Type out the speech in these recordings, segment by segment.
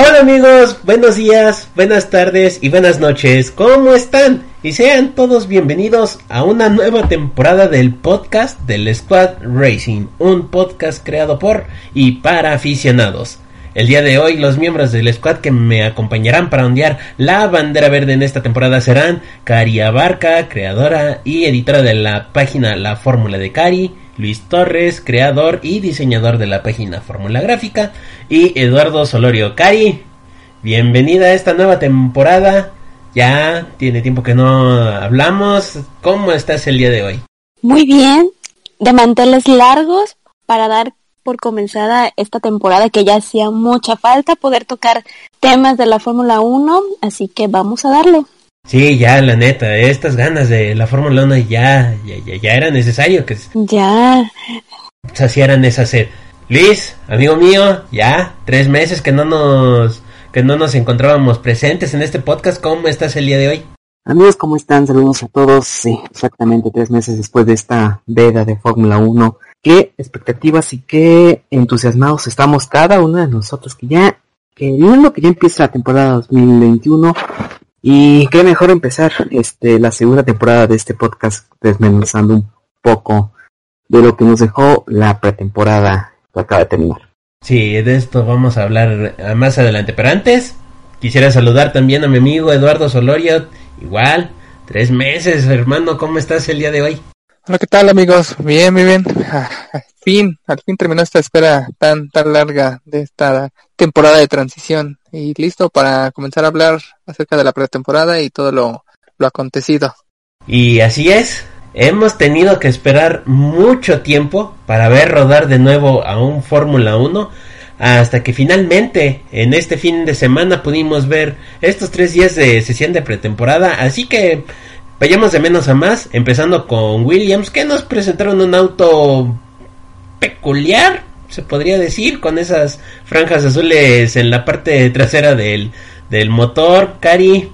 Hola amigos, buenos días, buenas tardes y buenas noches. ¿Cómo están? Y sean todos bienvenidos a una nueva temporada del podcast del Squad Racing, un podcast creado por y para aficionados. El día de hoy los miembros del squad que me acompañarán para ondear la bandera verde en esta temporada serán Cari Abarca, creadora y editora de la página La Fórmula de Cari, Luis Torres, creador y diseñador de la página Fórmula Gráfica, y Eduardo Solorio. Cari, bienvenida a esta nueva temporada. Ya tiene tiempo que no hablamos. ¿Cómo estás el día de hoy? Muy bien, de manteles largos para dar por comenzada esta temporada que ya hacía mucha falta poder tocar temas de la Fórmula 1, así que vamos a darle. Sí, ya, la neta, estas ganas de la Fórmula 1 ya, ya, ya, ya era necesario que Ya. saciaran esa sed. Luis, amigo mío, ya tres meses que no nos que no nos encontrábamos presentes en este podcast. ¿Cómo estás el día de hoy? Amigos, ¿cómo están? Saludos a todos. Sí, exactamente tres meses después de esta veda de Fórmula 1. Qué expectativas y qué entusiasmados estamos cada uno de nosotros que ya queriendo que ya empiece la temporada 2021 y qué mejor empezar este la segunda temporada de este podcast desmenuzando un poco de lo que nos dejó la pretemporada que acaba de terminar. Sí, de esto vamos a hablar eh, más adelante. Pero antes, quisiera saludar también a mi amigo Eduardo Solorio. Igual, tres meses, hermano. ¿Cómo estás el día de hoy? Hola, ¿qué tal amigos? Bien, muy bien. Fin, al fin terminó esta espera tan, tan larga de esta temporada de transición y listo para comenzar a hablar acerca de la pretemporada y todo lo, lo acontecido. Y así es, hemos tenido que esperar mucho tiempo para ver rodar de nuevo a un Fórmula 1 hasta que finalmente en este fin de semana pudimos ver estos tres días de sesión de pretemporada. Así que vayamos de menos a más, empezando con Williams, que nos presentaron un auto peculiar, se podría decir, con esas franjas azules en la parte trasera del, del motor. Cari,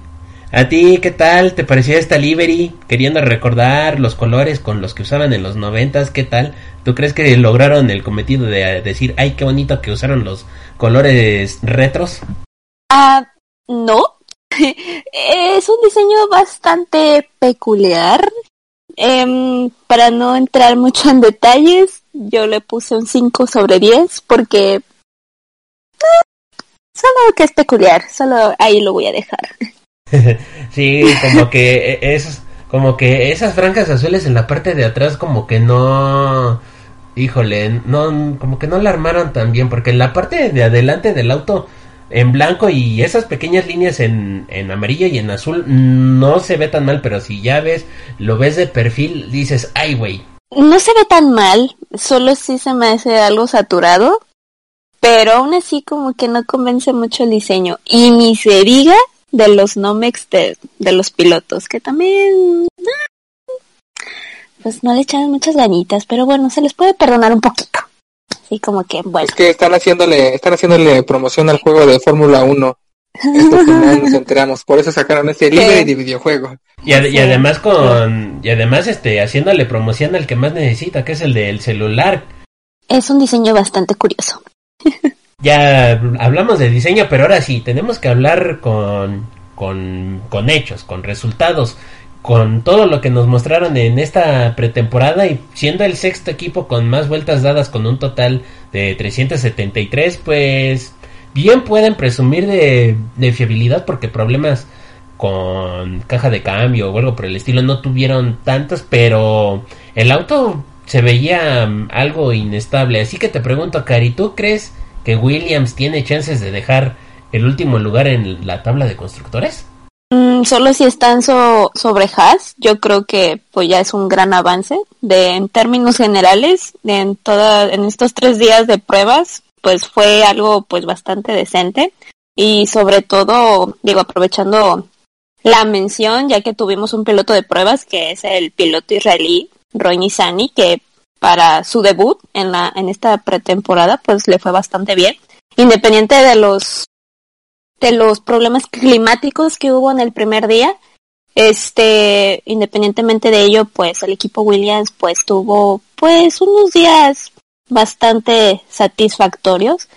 ¿a ti qué tal? ¿Te parecía esta livery? Queriendo recordar los colores con los que usaban en los noventas, ¿qué tal? ¿Tú crees que lograron el cometido de decir, ay, qué bonito que usaron los colores retros? Ah, no. es un diseño bastante peculiar. Em, para no entrar mucho en detalles, yo le puse un 5 sobre 10 porque... eh, solo que es peculiar, solo ahí lo voy a dejar. sí, como que es como que esas franjas azules en la parte de atrás como que no híjole, no como que no la armaron tan bien porque en la parte de adelante del auto en blanco y esas pequeñas líneas en, en amarillo y en azul no se ve tan mal, pero si ya ves, lo ves de perfil, dices, ay güey. No se ve tan mal, solo sí se me hace algo saturado, pero aún así como que no convence mucho el diseño. Y ni se diga de los Nomex de, de los pilotos, que también... ah, Pues no le echaron muchas ganitas, pero bueno, se les puede perdonar un poquito. Así como que, bueno. Es que están haciéndole, están haciéndole promoción al juego de Fórmula 1. Esto que no nos enteramos, por eso sacaron este libre de videojuego. Y, ad- y además con y además este haciéndole promoción al que más necesita, que es el del celular. Es un diseño bastante curioso. Ya hablamos de diseño, pero ahora sí, tenemos que hablar con, con, con hechos, con resultados, con todo lo que nos mostraron en esta pretemporada y siendo el sexto equipo con más vueltas dadas con un total de 373, pues bien pueden presumir de, de fiabilidad porque problemas con caja de cambio o algo por el estilo no tuvieron tantos, pero el auto se veía mm, algo inestable. Así que te pregunto, Cari, ¿tú crees que Williams tiene chances de dejar el último lugar en la tabla de constructores? Mm, solo si están sobre Haas, yo creo que pues ya es un gran avance. De en términos generales, en toda, en estos tres días de pruebas, pues fue algo pues bastante decente y sobre todo, digo, aprovechando la mención, ya que tuvimos un piloto de pruebas que es el piloto israelí Roy Nisani, que para su debut en la en esta pretemporada pues le fue bastante bien, independiente de los de los problemas climáticos que hubo en el primer día. Este, independientemente de ello, pues el equipo Williams pues tuvo pues unos días bastante satisfactorios,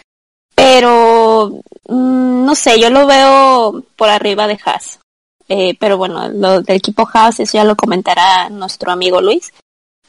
pero mm, no sé, yo lo veo por arriba de Haas. Eh, pero bueno, lo del equipo Haas, eso ya lo comentará nuestro amigo Luis.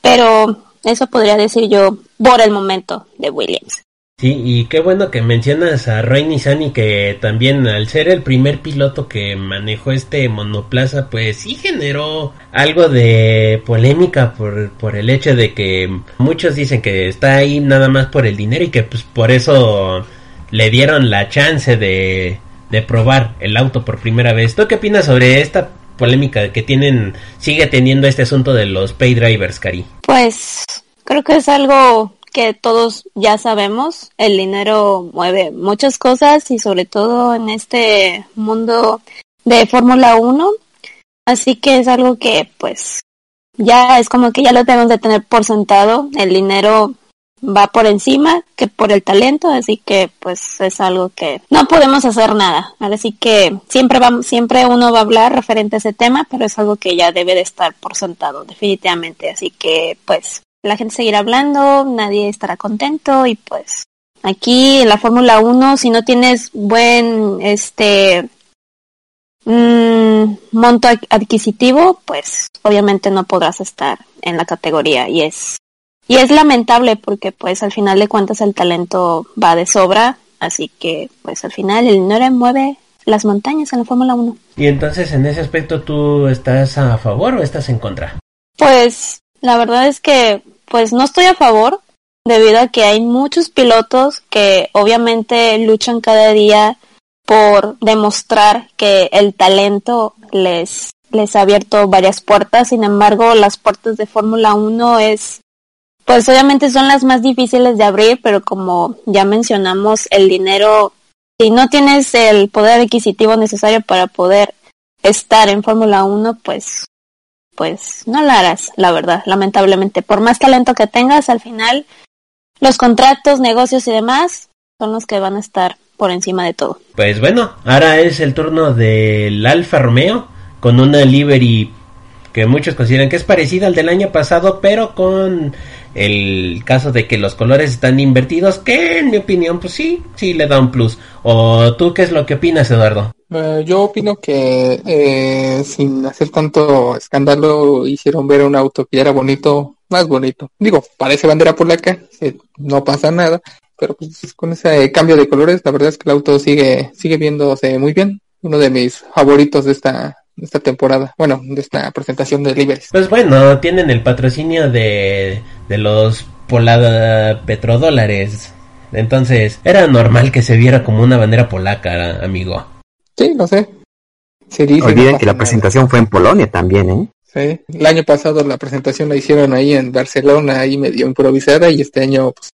Pero eso podría decir yo por el momento de Williams. Sí, y qué bueno que mencionas a Roy Nisani que también al ser el primer piloto que manejó este monoplaza, pues sí generó algo de polémica por, por el hecho de que muchos dicen que está ahí nada más por el dinero y que pues por eso le dieron la chance de, de probar el auto por primera vez. ¿Tú qué opinas sobre esta polémica que tienen, sigue teniendo este asunto de los pay drivers, Cari? Pues creo que es algo que todos ya sabemos, el dinero mueve muchas cosas y sobre todo en este mundo de Fórmula 1. Así que es algo que pues ya es como que ya lo tenemos de tener por sentado. El dinero va por encima que por el talento, así que pues es algo que no podemos hacer nada. Así que siempre vamos, siempre uno va a hablar referente a ese tema, pero es algo que ya debe de estar por sentado, definitivamente. Así que pues la gente seguirá hablando, nadie estará contento y pues aquí en la Fórmula 1 si no tienes buen este mmm, monto adquisitivo, pues obviamente no podrás estar en la categoría y es y es lamentable porque pues al final de cuentas el talento va de sobra, así que pues al final el dinero mueve las montañas en la Fórmula 1. Y entonces en ese aspecto tú estás a favor o estás en contra? Pues la verdad es que pues no estoy a favor debido a que hay muchos pilotos que obviamente luchan cada día por demostrar que el talento les, les ha abierto varias puertas. Sin embargo, las puertas de Fórmula 1 es, pues obviamente son las más difíciles de abrir, pero como ya mencionamos, el dinero, si no tienes el poder adquisitivo necesario para poder estar en Fórmula 1, pues pues no la harás, la verdad, lamentablemente. Por más talento que tengas, al final los contratos, negocios y demás son los que van a estar por encima de todo. Pues bueno, ahora es el turno del Alfa Romeo con una livery que muchos consideran que es parecida al del año pasado, pero con el caso de que los colores están invertidos, que en mi opinión, pues sí, sí le da un plus. ¿O tú qué es lo que opinas, Eduardo? Eh, yo opino que eh, sin hacer tanto escándalo hicieron ver un auto que era bonito, más bonito. Digo, parece bandera polaca, eh, no pasa nada, pero pues con ese cambio de colores, la verdad es que el auto sigue sigue viéndose muy bien. Uno de mis favoritos de esta esta temporada, bueno, de esta presentación de Liberes. Pues bueno, tienen el patrocinio de, de los polada petrodólares. Entonces, era normal que se viera como una bandera polaca, amigo. Sí, no sé. Se Olviden que la presentación fue en Polonia también, ¿eh? Sí, el año pasado la presentación la hicieron ahí en Barcelona, ahí medio improvisada, y este año pues,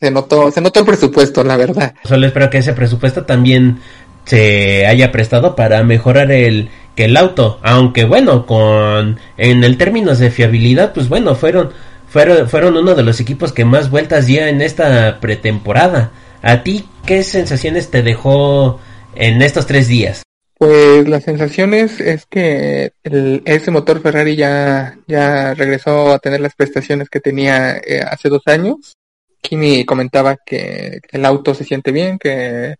se notó, se notó el presupuesto, la verdad. Solo espero que ese presupuesto también se haya prestado para mejorar el que el auto, aunque bueno, con en el términos de fiabilidad, pues bueno, fueron fueron fueron uno de los equipos que más vueltas dio en esta pretemporada. ¿A ti qué sensaciones te dejó en estos tres días? Pues las sensaciones es que el, ese motor Ferrari ya, ya regresó a tener las prestaciones que tenía eh, hace dos años. Kimi comentaba que el auto se siente bien, que,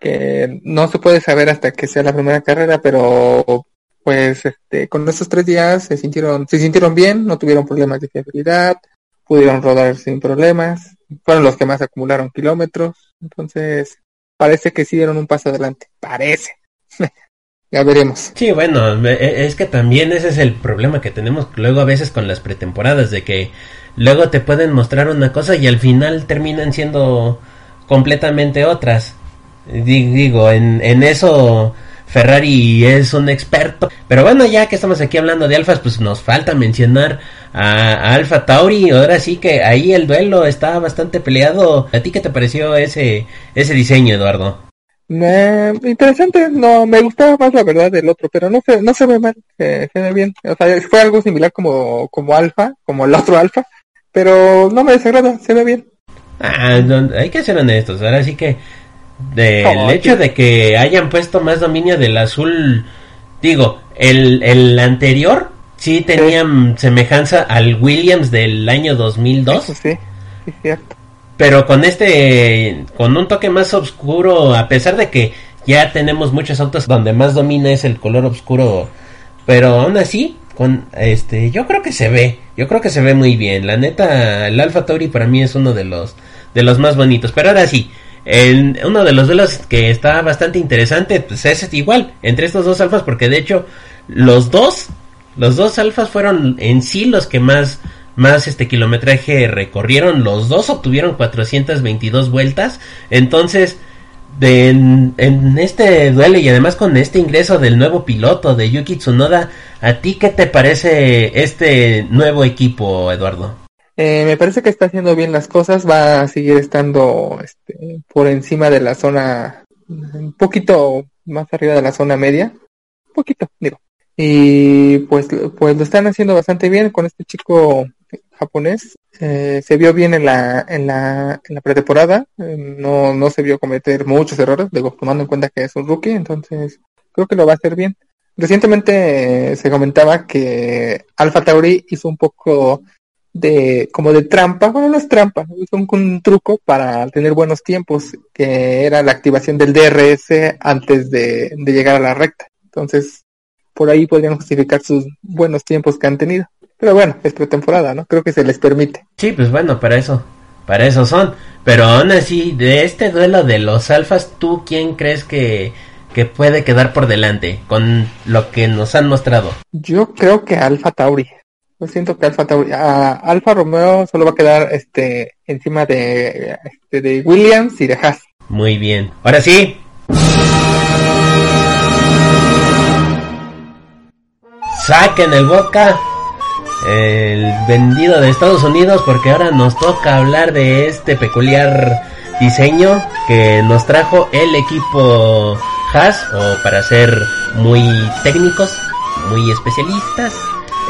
que no se puede saber hasta que sea la primera carrera, pero pues este, con estos tres días se sintieron, se sintieron bien, no tuvieron problemas de fiabilidad, pudieron rodar sin problemas, fueron los que más acumularon kilómetros, entonces parece que sí dieron un paso adelante. Parece. ya veremos. Sí, bueno, e, es que también ese es el problema que tenemos luego a veces con las pretemporadas, de que luego te pueden mostrar una cosa y al final terminan siendo completamente otras. Digo, en, en eso Ferrari es un experto. Pero bueno, ya que estamos aquí hablando de alfas, pues nos falta mencionar a, Alfa Tauri. Ahora sí que ahí el duelo está bastante peleado. ¿A ti qué te pareció ese, ese diseño, Eduardo? interesante, no, me gustaba más la verdad del otro, pero no se, no se ve mal, se, ve bien. O sea, fue algo similar como, como Alfa, como el otro Alfa, pero no me desagrada, se ve bien. Ah, hay que ser honestos, ahora sí que del hecho de que hayan puesto más dominio del azul, digo, el, el anterior sí tenían semejanza al Williams del año 2002. sí, sí, cierto. Pero con este, con un toque más oscuro, a pesar de que ya tenemos muchos autos donde más domina es el color oscuro, pero aún así, con este, yo creo que se ve, yo creo que se ve muy bien. La neta, el Alfa Tauri para mí es uno de los, de los más bonitos. Pero ahora sí, en uno de los duelos que está bastante interesante, pues es igual, entre estos dos alfas, porque de hecho, los dos, los dos alfas fueron en sí los que más, más este kilometraje recorrieron, los dos obtuvieron 422 vueltas, entonces, de, en, en, este duelo y además con este ingreso del nuevo piloto de Yuki Tsunoda, ¿a ti qué te parece este nuevo equipo, Eduardo? Eh, me parece que está haciendo bien las cosas, va a seguir estando este, por encima de la zona, un poquito más arriba de la zona media, un poquito, digo. Y pues, pues lo están haciendo bastante bien con este chico japonés. Eh, se vio bien en la, en la, en la pretemporada, eh, no, no se vio cometer muchos errores, digo, tomando en cuenta que es un rookie, entonces creo que lo va a hacer bien. Recientemente se comentaba que Alfa Tauri hizo un poco de como de trampa, bueno no es trampa, es un, truco para tener buenos tiempos, que era la activación del DRS antes de, llegar a la recta. Entonces, por ahí podrían justificar sus buenos tiempos que han tenido. Pero bueno, es pretemporada, ¿no? Creo que se les permite. Sí, pues bueno, para eso, para eso son. Pero aún así, de este duelo de los alfas, ¿tú quién crees que, que puede quedar por delante con lo que nos han mostrado? Yo creo que Alfa Tauri siento que Alfa, Alfa Romeo solo va a quedar este encima de, este, de Williams y de Haas. Muy bien. Ahora sí. Saquen el boca el vendido de Estados Unidos porque ahora nos toca hablar de este peculiar diseño que nos trajo el equipo Haas o para ser muy técnicos, muy especialistas,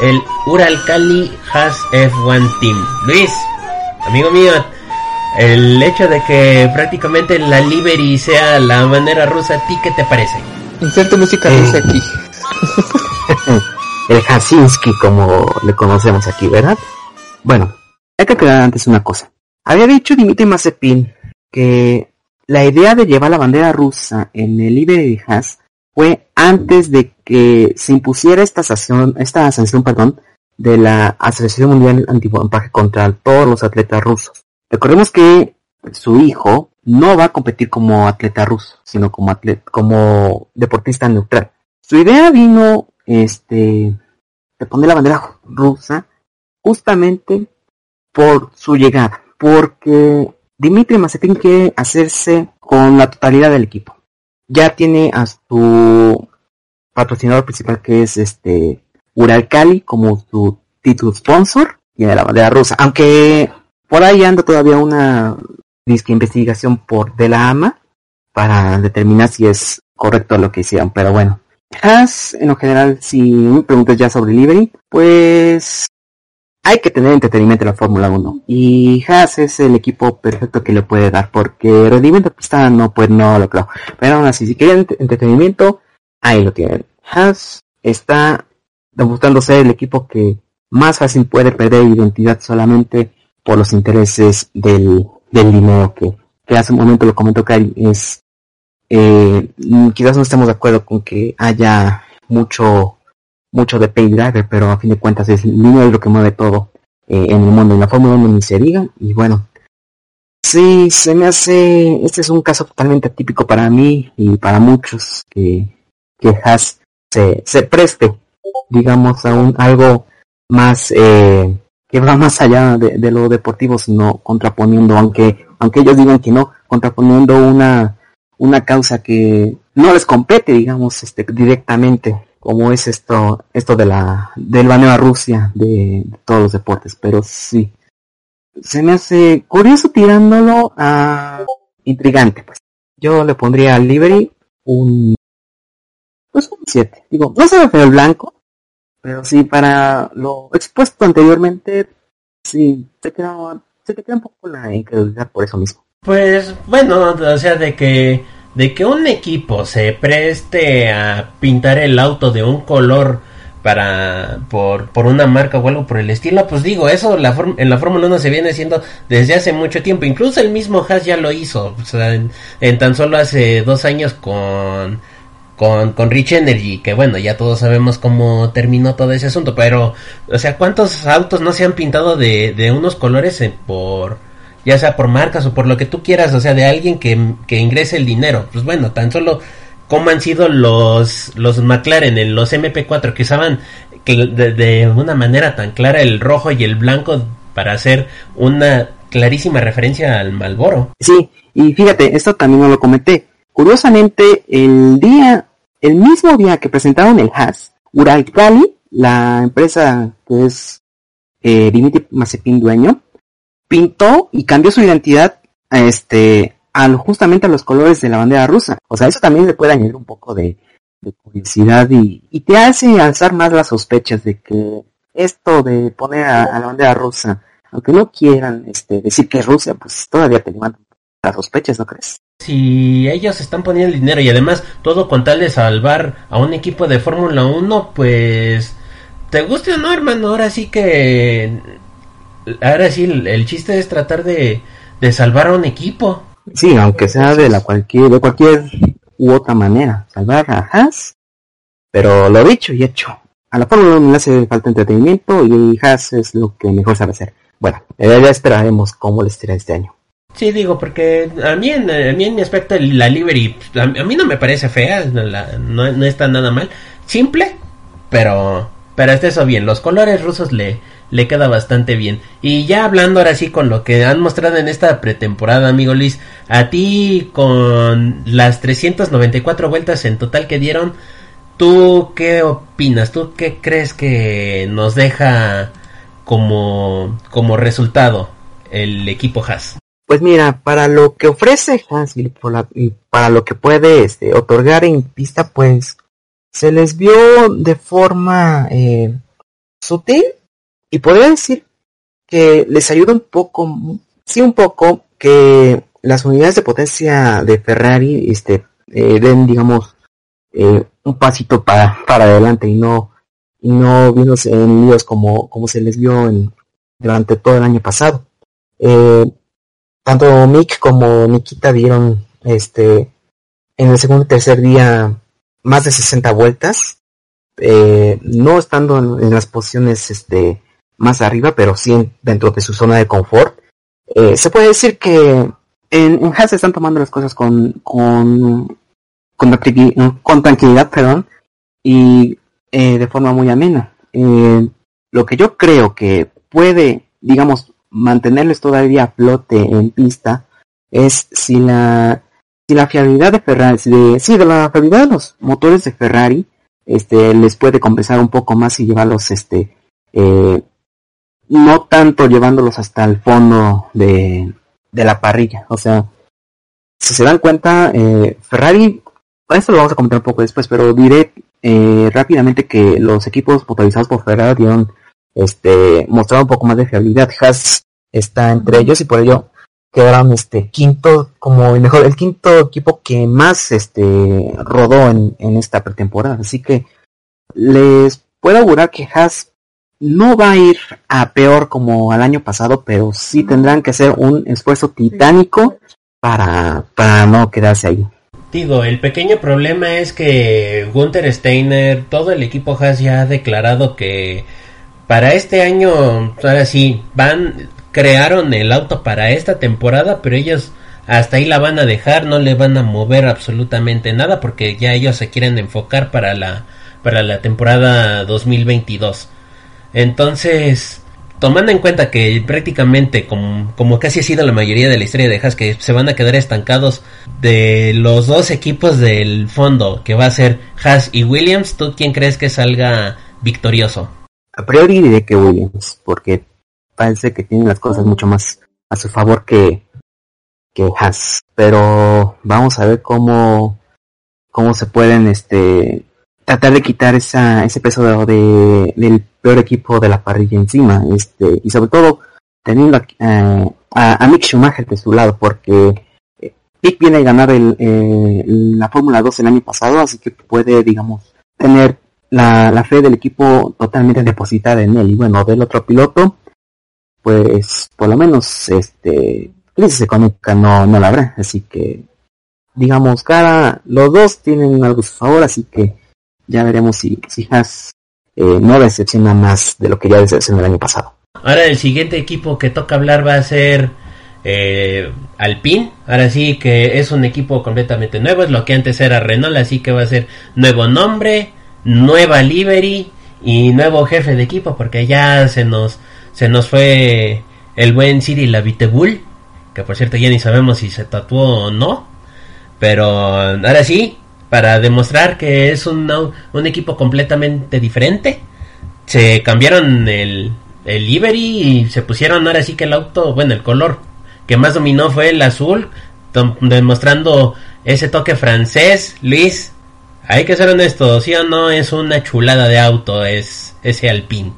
el Uralkali Has F1 Team. Luis, amigo mío, el hecho de que prácticamente la livery sea la manera rusa, ¿a ti qué te parece? Inserte música eh. rusa aquí. el Hasinski, como le conocemos aquí, ¿verdad? Bueno, hay que aclarar antes una cosa. Había dicho Dimitri Mazepin que la idea de llevar la bandera rusa en el livery de Haas fue antes de que se impusiera esta sanción, esta sanción, perdón, de la Asociación Mundial Antidoping contra todos los atletas rusos. Recordemos que su hijo no va a competir como atleta ruso, sino como atleta, como deportista neutral. Su idea vino, este, de poner la bandera rusa justamente por su llegada, porque Dimitri Mazepin quiere hacerse con la totalidad del equipo ya tiene a su patrocinador principal que es este Uralkali como su título sponsor y de la bandera rusa. Aunque por ahí anda todavía una investigación por de la AMA para determinar si es correcto lo que hicieron. Pero bueno, Haas, en lo general, si me preguntas ya sobre Liberty, pues hay que tener entretenimiento en la Fórmula 1 y Haas es el equipo perfecto que le puede dar porque rendimiento de pista no pues no lo creo. Pero aún así si quieren entretenimiento ahí lo tienen. Haas está demostrando ser el equipo que más fácil puede perder identidad solamente por los intereses del, dinero que, hace un momento lo comentó Kari es eh, quizás no estemos de acuerdo con que haya mucho mucho de pay driver, pero a fin de cuentas es el dinero lo que mueve todo eh, en el mundo. En la Fórmula 1 ni se diga. Y bueno, sí, se me hace, este es un caso totalmente atípico para mí y para muchos que, que se, se preste, digamos, a un, algo más, eh, que va más allá de, de, lo deportivo, sino contraponiendo, aunque, aunque ellos digan que no, contraponiendo una, una causa que no les compete, digamos, este, directamente, como es esto, esto de la, del baneo a Rusia de, de todos los deportes, pero sí. Se me hace curioso tirándolo a intrigante, pues. Yo le pondría al Liberty un, pues un 7. Digo, no se ve feo el blanco, pero sí, para lo expuesto anteriormente, sí, se, queda, se te queda un poco la incredulidad por eso mismo. Pues bueno, o sea, de que de que un equipo se preste a pintar el auto de un color para por, por una marca o algo por el estilo, pues digo, eso la en la Fórmula 1 se viene haciendo desde hace mucho tiempo. Incluso el mismo Haas ya lo hizo, o sea, en, en tan solo hace dos años con con, con Rich Energy, que bueno, ya todos sabemos cómo terminó todo ese asunto, pero, o sea, ¿cuántos autos no se han pintado de, de unos colores por, ya sea por marcas o por lo que tú quieras, o sea, de alguien que, que ingrese el dinero? Pues bueno, tan solo cómo han sido los, los McLaren, en los MP4, que usaban de, de una manera tan clara el rojo y el blanco para hacer una clarísima referencia al Malboro. Sí, y fíjate, esto también lo comenté. Curiosamente, el día, el mismo día que presentaron el Haas, Uralkali, la empresa que es eh, Dimitri Mazepin dueño, pintó y cambió su identidad este, al, justamente a los colores de la bandera rusa. O sea, eso también le puede añadir un poco de, curiosidad y, y, te hace alzar más las sospechas de que esto de poner a, a la bandera rusa, aunque no quieran este, decir que es Rusia, pues todavía te levantan las sospechas, ¿no crees? Si ellos están poniendo el dinero y además todo con tal de salvar a un equipo de Fórmula 1, pues te guste o no, hermano, ahora sí que ahora sí el, el chiste es tratar de, de, salvar a un equipo. Sí, aunque sea de la cualquier de cualquier u otra manera, salvar a Haas. Pero lo dicho y hecho. A la Fórmula 1 le hace falta entretenimiento y Haas es lo que mejor sabe hacer. Bueno, ya esperaremos cómo les tira este año. Sí, digo, porque a mí en, a mí en mi aspecto la livery, a, a mí no me parece fea, no, la, no, no, está nada mal. Simple, pero pero está eso bien. Los colores rusos le, le queda bastante bien. Y ya hablando ahora sí con lo que han mostrado en esta pretemporada, amigo Luis, a ti con las 394 vueltas en total que dieron, ¿tú qué opinas? ¿Tú qué crees que nos deja como, como resultado el equipo Haas? Pues mira, para lo que ofrece la, y para lo que puede este, otorgar en pista, pues se les vio de forma eh, sutil y podría decir que les ayuda un poco, sí un poco, que las unidades de potencia de Ferrari este, eh, den, digamos, eh, un pasito para, para adelante y no, y no viéndose en líos como, como se les vio en, durante todo el año pasado. Eh, tanto Mick como Nikita dieron este en el segundo y tercer día más de 60 vueltas, eh, no estando en, en, las posiciones este más arriba, pero sí dentro de su zona de confort. Eh, se puede decir que en, en están tomando las cosas con, con tranquilidad, perdón, y eh, de forma muy amena. Eh, lo que yo creo que puede, digamos, mantenerles todavía a flote en pista es si la si la fiabilidad de Ferrari, sí, de la fiabilidad de los motores de Ferrari, este, les puede compensar un poco más y llevarlos, este, eh, no tanto llevándolos hasta el fondo de, de la parrilla. O sea, si se dan cuenta, eh, Ferrari, esto lo vamos a comentar un poco después, pero diré eh, rápidamente que los equipos motorizados por Ferrari dieron, este, mostraron un poco más de fiabilidad. Haas está entre ellos y por ello quedaron este quinto como el mejor el quinto equipo que más este rodó en, en esta pretemporada. Así que les puedo augurar que Haas no va a ir a peor como al año pasado pero sí tendrán que hacer un esfuerzo titánico para para no quedarse ahí. Digo, el pequeño problema es que Gunther Steiner, todo el equipo Haas ya ha declarado que para este año, ahora sí, van, crearon el auto para esta temporada, pero ellos hasta ahí la van a dejar, no le van a mover absolutamente nada porque ya ellos se quieren enfocar para la para la temporada 2022. Entonces, tomando en cuenta que prácticamente como, como casi ha sido la mayoría de la historia de Haas que se van a quedar estancados de los dos equipos del fondo que va a ser Haas y Williams, ¿tú quién crees que salga victorioso? A priori diré que Williams, porque parece que tienen las cosas mucho más a su favor que, que Haas. Pero vamos a ver cómo, cómo se pueden este tratar de quitar esa, ese peso de, del peor equipo de la parrilla encima, este, y sobre todo teniendo eh, a, a, Mick Schumacher de su lado, porque eh, Mick viene a ganar el, eh, la Fórmula 2 el año pasado, así que puede, digamos, tener la, la fe del equipo totalmente depositada en él. Y bueno, del otro piloto, pues por lo menos este crisis económica no, no la habrá, así que digamos cada los dos tienen algo a su favor, así que ya veremos si, si Haas eh, no decepciona más de lo que ya decepcionó el año pasado. Ahora el siguiente equipo que toca hablar va a ser eh, Alpine. Ahora sí que es un equipo completamente nuevo, es lo que antes era Renault, así que va a ser nuevo nombre, nueva livery y nuevo jefe de equipo porque ya se nos se nos fue el buen Cyril Lavitebull, que por cierto ya ni sabemos si se tatuó o no, pero ahora sí, para demostrar que es un, un equipo completamente diferente. Se cambiaron el, el y se pusieron ahora sí que el auto, bueno, el color que más dominó fue el azul, demostrando ese toque francés. Luis, hay que ser honesto, sí o no, es una chulada de auto, es ese Alpine.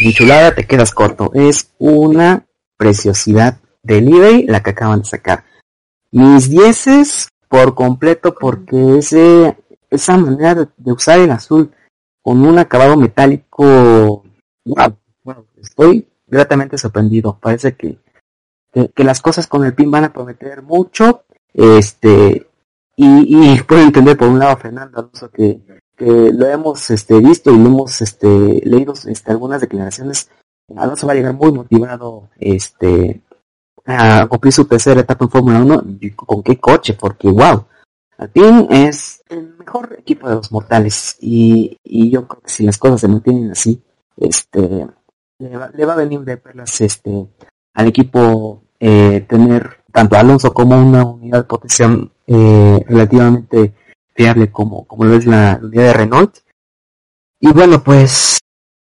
Mi chulada te quedas corto, es una preciosidad de livery la que acaban de sacar. Mis dieces por completo porque ese esa manera de, usar el azul con un acabado metálico. Wow, estoy gratamente sorprendido. Parece que, que, las cosas con el pin van a prometer mucho este y, y puedo entender por un lado a Fernando Alonso que, que lo hemos este visto y lo hemos este leído este, algunas declaraciones Alonso va a llegar muy motivado este a cumplir su tercera etapa en Fórmula 1, ¿con qué coche? Porque wow, Alpine es el mejor equipo de los mortales y, y yo creo que si las cosas se mantienen así, este le va, le va a venir de perlas este al equipo eh, tener tanto Alonso como una unidad de potencia eh, relativamente fiable como, como lo es la unidad de Renault. Y bueno, pues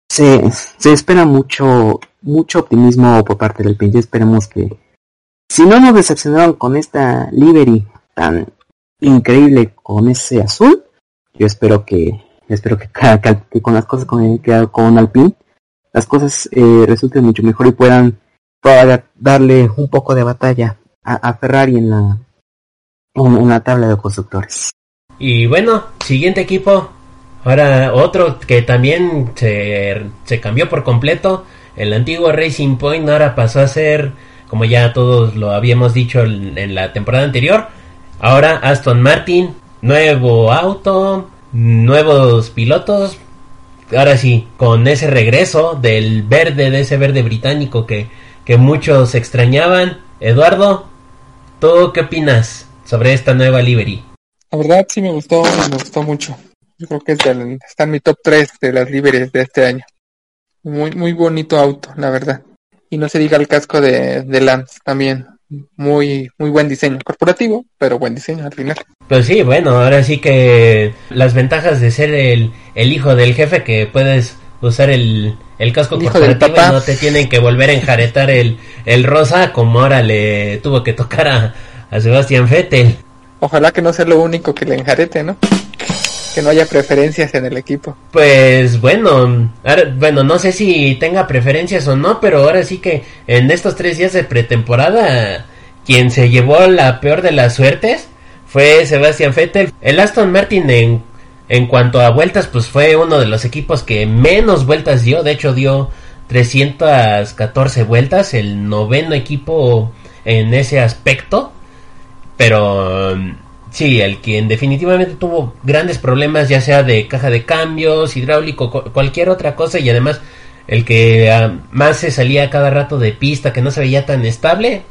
se, se espera mucho mucho optimismo por parte del PNG. Esperemos que, si no nos decepcionaron con esta livery tan increíble con ese azul, yo espero que, espero que, que con las cosas con, con Alpine, las cosas eh, resulten mucho mejor y puedan darle un poco de batalla a, Ferrari en la, en la tabla de constructores. Y bueno, siguiente equipo. Ahora otro que también se, se cambió por completo el antiguo Racing Point ahora pasó a ser, como ya todos lo habíamos dicho en, la temporada anterior, ahora Aston Martin, nuevo auto, nuevos pilotos, ahora sí, con ese regreso del verde, de ese verde británico que, que muchos extrañaban. Eduardo, ¿tú qué opinas sobre esta nueva livery? La verdad sí me gustó, me gustó mucho. Yo creo que es está en mi top 3 de las liveries de este año. Muy, muy bonito auto, la verdad. Y no se diga el casco de, de Lance también. Muy, muy buen diseño. Corporativo, pero buen diseño al final. Pues sí, bueno, ahora sí que las ventajas de ser el, el hijo del jefe que puedes usar el, el casco corporativo y no te tienen que volver a enjaretar el, el rosa como ahora le tuvo que tocar a, a Sebastián Vettel. Ojalá que no sea lo único que le enjarete, ¿no? que no haya preferencias en el equipo. Pues bueno, bueno, no sé si tenga preferencias o no, pero ahora sí que en estos tres días de pretemporada, quien se llevó la peor de las suertes fue Sebastián Vettel. El Aston Martin en, en cuanto a vueltas, pues fue uno de los equipos que menos vueltas dio, de hecho dio 314 vueltas, el noveno equipo en ese aspecto, pero Sí, el quien definitivamente tuvo grandes problemas, ya sea de caja de cambios, hidráulico, cualquier otra cosa, y además el que ah, más se salía cada rato de pista, que no se veía tan estable,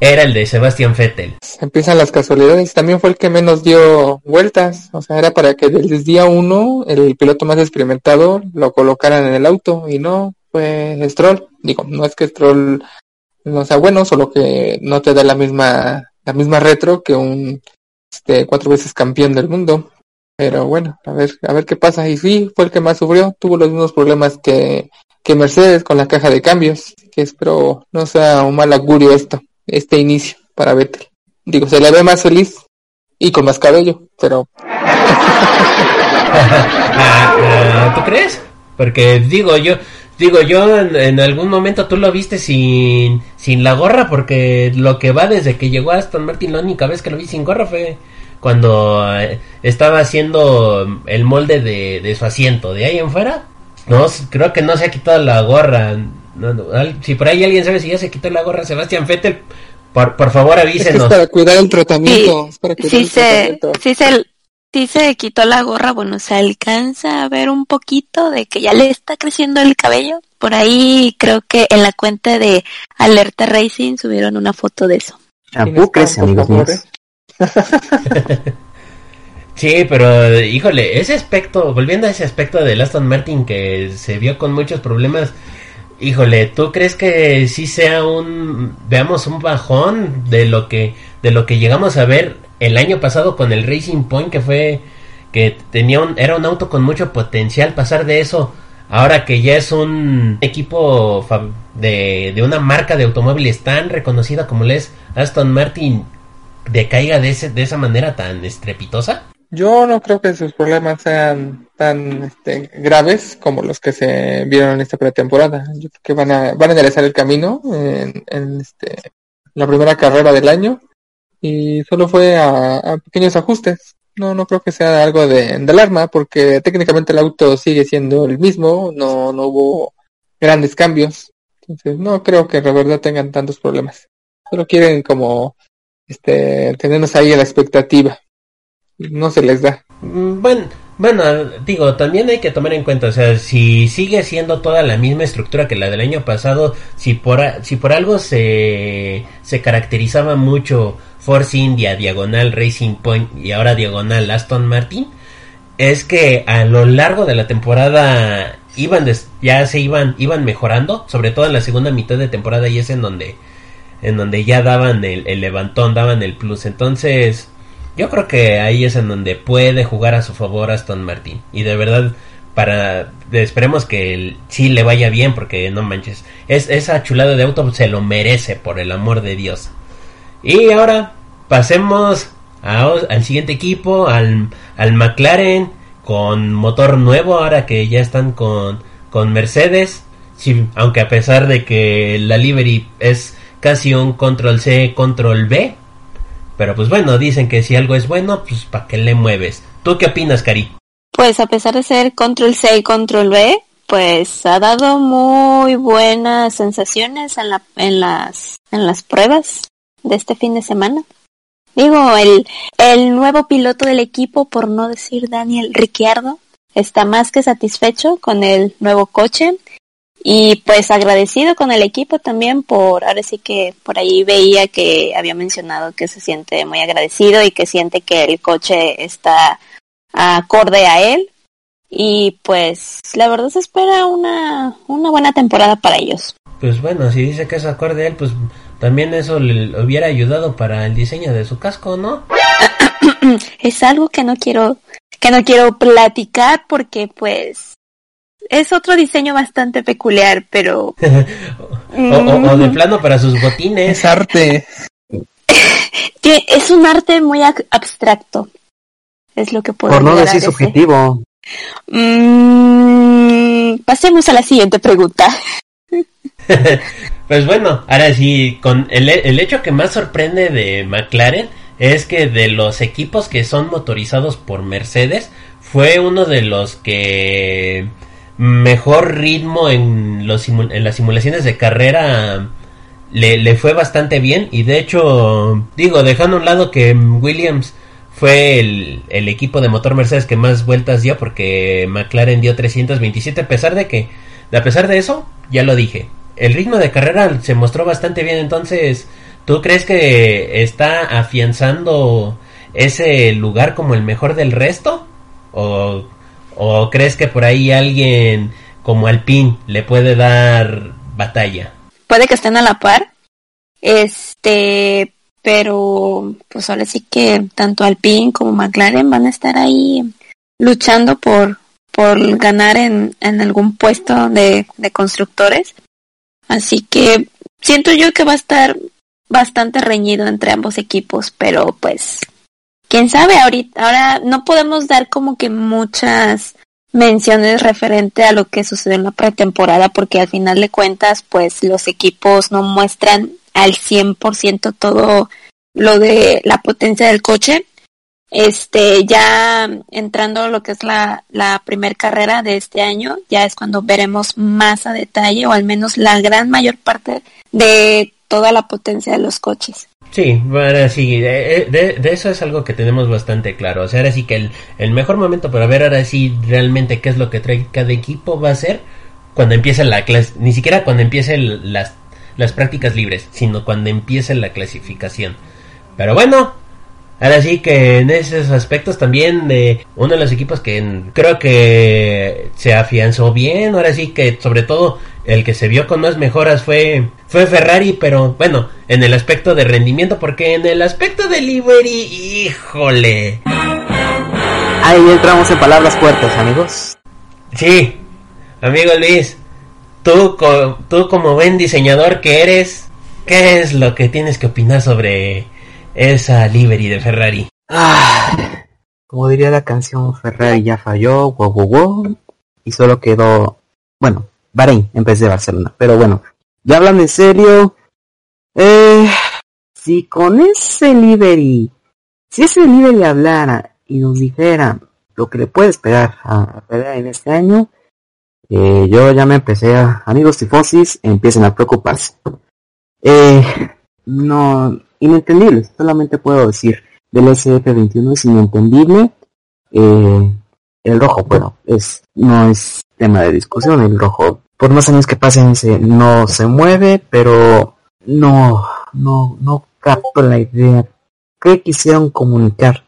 era el de Sebastián Vettel. Empiezan las casualidades, también fue el que menos dio vueltas, o sea, era para que desde día uno el piloto más experimentado lo colocaran en el auto, y no, fue Stroll. Digo, no es que Stroll no sea bueno, solo que no te da la misma, la misma retro que un este, cuatro veces campeón del mundo. Pero bueno, a ver, a ver qué pasa. Y sí, fue el que más sufrió, tuvo los mismos problemas que, que Mercedes con la caja de cambios, que espero no sea un mal augurio esto, este inicio para Vettel. Digo, se le ve más feliz y con más cabello, pero... Ah, ah, ¿Tú crees? Porque digo yo, digo yo en, algún momento tú lo viste sin, sin la gorra porque lo que va desde que llegó a Aston Martin la única vez que lo vi sin gorra fue cuando eh, estaba haciendo el molde de, de, su asiento. De ahí en fuera, no, creo que no se ha quitado la gorra. si por ahí alguien sabe si ya se quitó la gorra Sebastián Vettel, por, por favor avísenos. Es, para cuidar el tratamiento. Sí, se, sí se quitó la gorra, bueno, se alcanza a ver un poquito de que ya le está creciendo el cabello. Por ahí creo que en la cuenta de Alerta Racing subieron una foto de eso. crece, amigos míos. sí, pero híjole, ese aspecto, volviendo a ese aspecto de Aston Martin que se vio con muchos problemas, híjole, ¿tú crees que sí sea un veamos un bajón de lo que de lo que llegamos a ver el año pasado con el Racing Point que fue que tenía un era un auto con mucho potencial pasar de eso ahora que ya es un equipo de, de una marca de automóviles tan reconocida como es Aston Martin decaiga de, ese, de esa manera tan estrepitosa? Yo no creo que sus problemas sean tan este, graves como los que se vieron en esta pretemporada. Yo creo que van a, van a enderezar el camino en, en este, la primera carrera del año y solo fue a, pequeños ajustes. No, no creo que sea algo de, alarma porque técnicamente el auto sigue siendo el mismo, no, no hubo grandes cambios. Entonces no creo que de verdad tengan tantos problemas. Solo quieren como este, tenernos ahí la expectativa. No se les da. Mm, bueno, bueno, digo, también hay que tomar en cuenta, o sea, si sigue siendo toda la misma estructura que la del año pasado, si por, si por algo se, se caracterizaba mucho Force India, diagonal Racing Point y ahora diagonal Aston Martin, es que a lo largo de la temporada iban ya se iban iban mejorando, sobre todo en la segunda mitad de temporada y es en donde en donde ya daban el, levantón, daban el plus. Entonces, yo creo que ahí es en donde puede jugar a su favor Aston Martin. Y de verdad, para esperemos que sí le vaya bien, porque no manches, es, esa chulada de auto se lo merece, por el amor de Dios. Y ahora pasemos al siguiente equipo, al, al McLaren, con motor nuevo, ahora que ya están con, con Mercedes. Aunque a pesar de que la livery es casi un control C, control B. Pero pues bueno, dicen que si algo es bueno, pues ¿para qué le mueves? ¿Tú qué opinas, Cari? Pues a pesar de ser control C y control B, pues ha dado muy buenas sensaciones en, la, en, las, en las pruebas de este fin de semana. Digo, el, el nuevo piloto del equipo, por no decir Daniel Ricciardo, está más que satisfecho con el nuevo coche y pues agradecido con el equipo también por, ahora sí que por ahí veía que había mencionado que se siente muy agradecido y que siente que el coche está acorde a él. Y pues la verdad se espera una, una buena temporada para ellos. Pues bueno, si dice que es acorde a él, pues también eso le hubiera ayudado para el diseño de su casco, ¿no? es algo que no quiero, que no quiero platicar porque pues es otro diseño bastante peculiar, pero... o, de plano para sus botines. Es arte. es un arte muy abstracto. Es lo que puedo Por no decir subjetivo. Mm, pasemos a la siguiente pregunta. pues bueno, ahora sí, con el, el hecho que más sorprende de McLaren es que de los equipos que son motorizados por Mercedes, fue uno de los que mejor ritmo en, los en las simulaciones de carrera le, le, fue bastante bien. Y de hecho digo dejando a un lado que Williams fue el, el, equipo de motor Mercedes que más vueltas dio porque McLaren dio 327 a pesar de que a pesar de eso ya lo dije el ritmo de carrera se mostró bastante bien entonces tú crees que está afianzando ese lugar como el mejor del resto o ¿O crees que por ahí alguien como Alpine le puede dar batalla. Puede que estén a la par. Este, pero pues ahora sí que tanto Alpine como McLaren van a estar ahí luchando por, por ganar en, en algún puesto de, de constructores. Así que siento yo que va a estar bastante reñido entre ambos equipos, pero pues quién sabe ahorita ahora no podemos dar como que muchas menciones referente a lo que sucedió en la pretemporada porque al final de cuentas pues los equipos no muestran al 100% todo lo de la potencia del coche. Este, ya entrando lo que es la, la primer carrera de este año, ya es cuando veremos más a detalle o al menos la gran mayor parte de toda la potencia de los coches. Sí, ahora sí, de, de, eso es algo que tenemos bastante claro. O sea, ahora sí que el, el, mejor momento para ver ahora sí realmente qué es lo que trae cada equipo va a ser cuando empiece la clase, ni siquiera cuando empiece las, las prácticas libres, sino cuando empiece la clasificación. Pero bueno, ahora sí que en esos aspectos también uno de los equipos que creo que se afianzó bien, ahora sí que sobre todo el que se vio con más mejoras fue, fue Ferrari, pero bueno, en el aspecto de rendimiento, porque en el aspecto de livery, híjole. Ahí entramos en palabras fuertes, amigos. Sí, amigo Luis, tú, tú como buen diseñador que eres, ¿qué es lo que tienes que opinar sobre esa livery de Ferrari? Ah, como diría la canción, Ferrari ya falló, wow, wow, y solo quedó, bueno, Bahrein en vez de Barcelona. Pero bueno, ya hablando en serio, eh, si con ese livery, si ese livery hablara y nos dijera lo que le puede esperar a, a en este año, eh, yo ya me empecé a, amigos tifosis, empiecen a preocuparse. Eh, no, inentendible, solamente puedo decir, del SF21 es inentendible, eh, el rojo, bueno, es, no es tema de discusión, el rojo por más años que pasen se, no se mueve, pero no, no, no capto la idea. ¿Qué quisieron comunicar?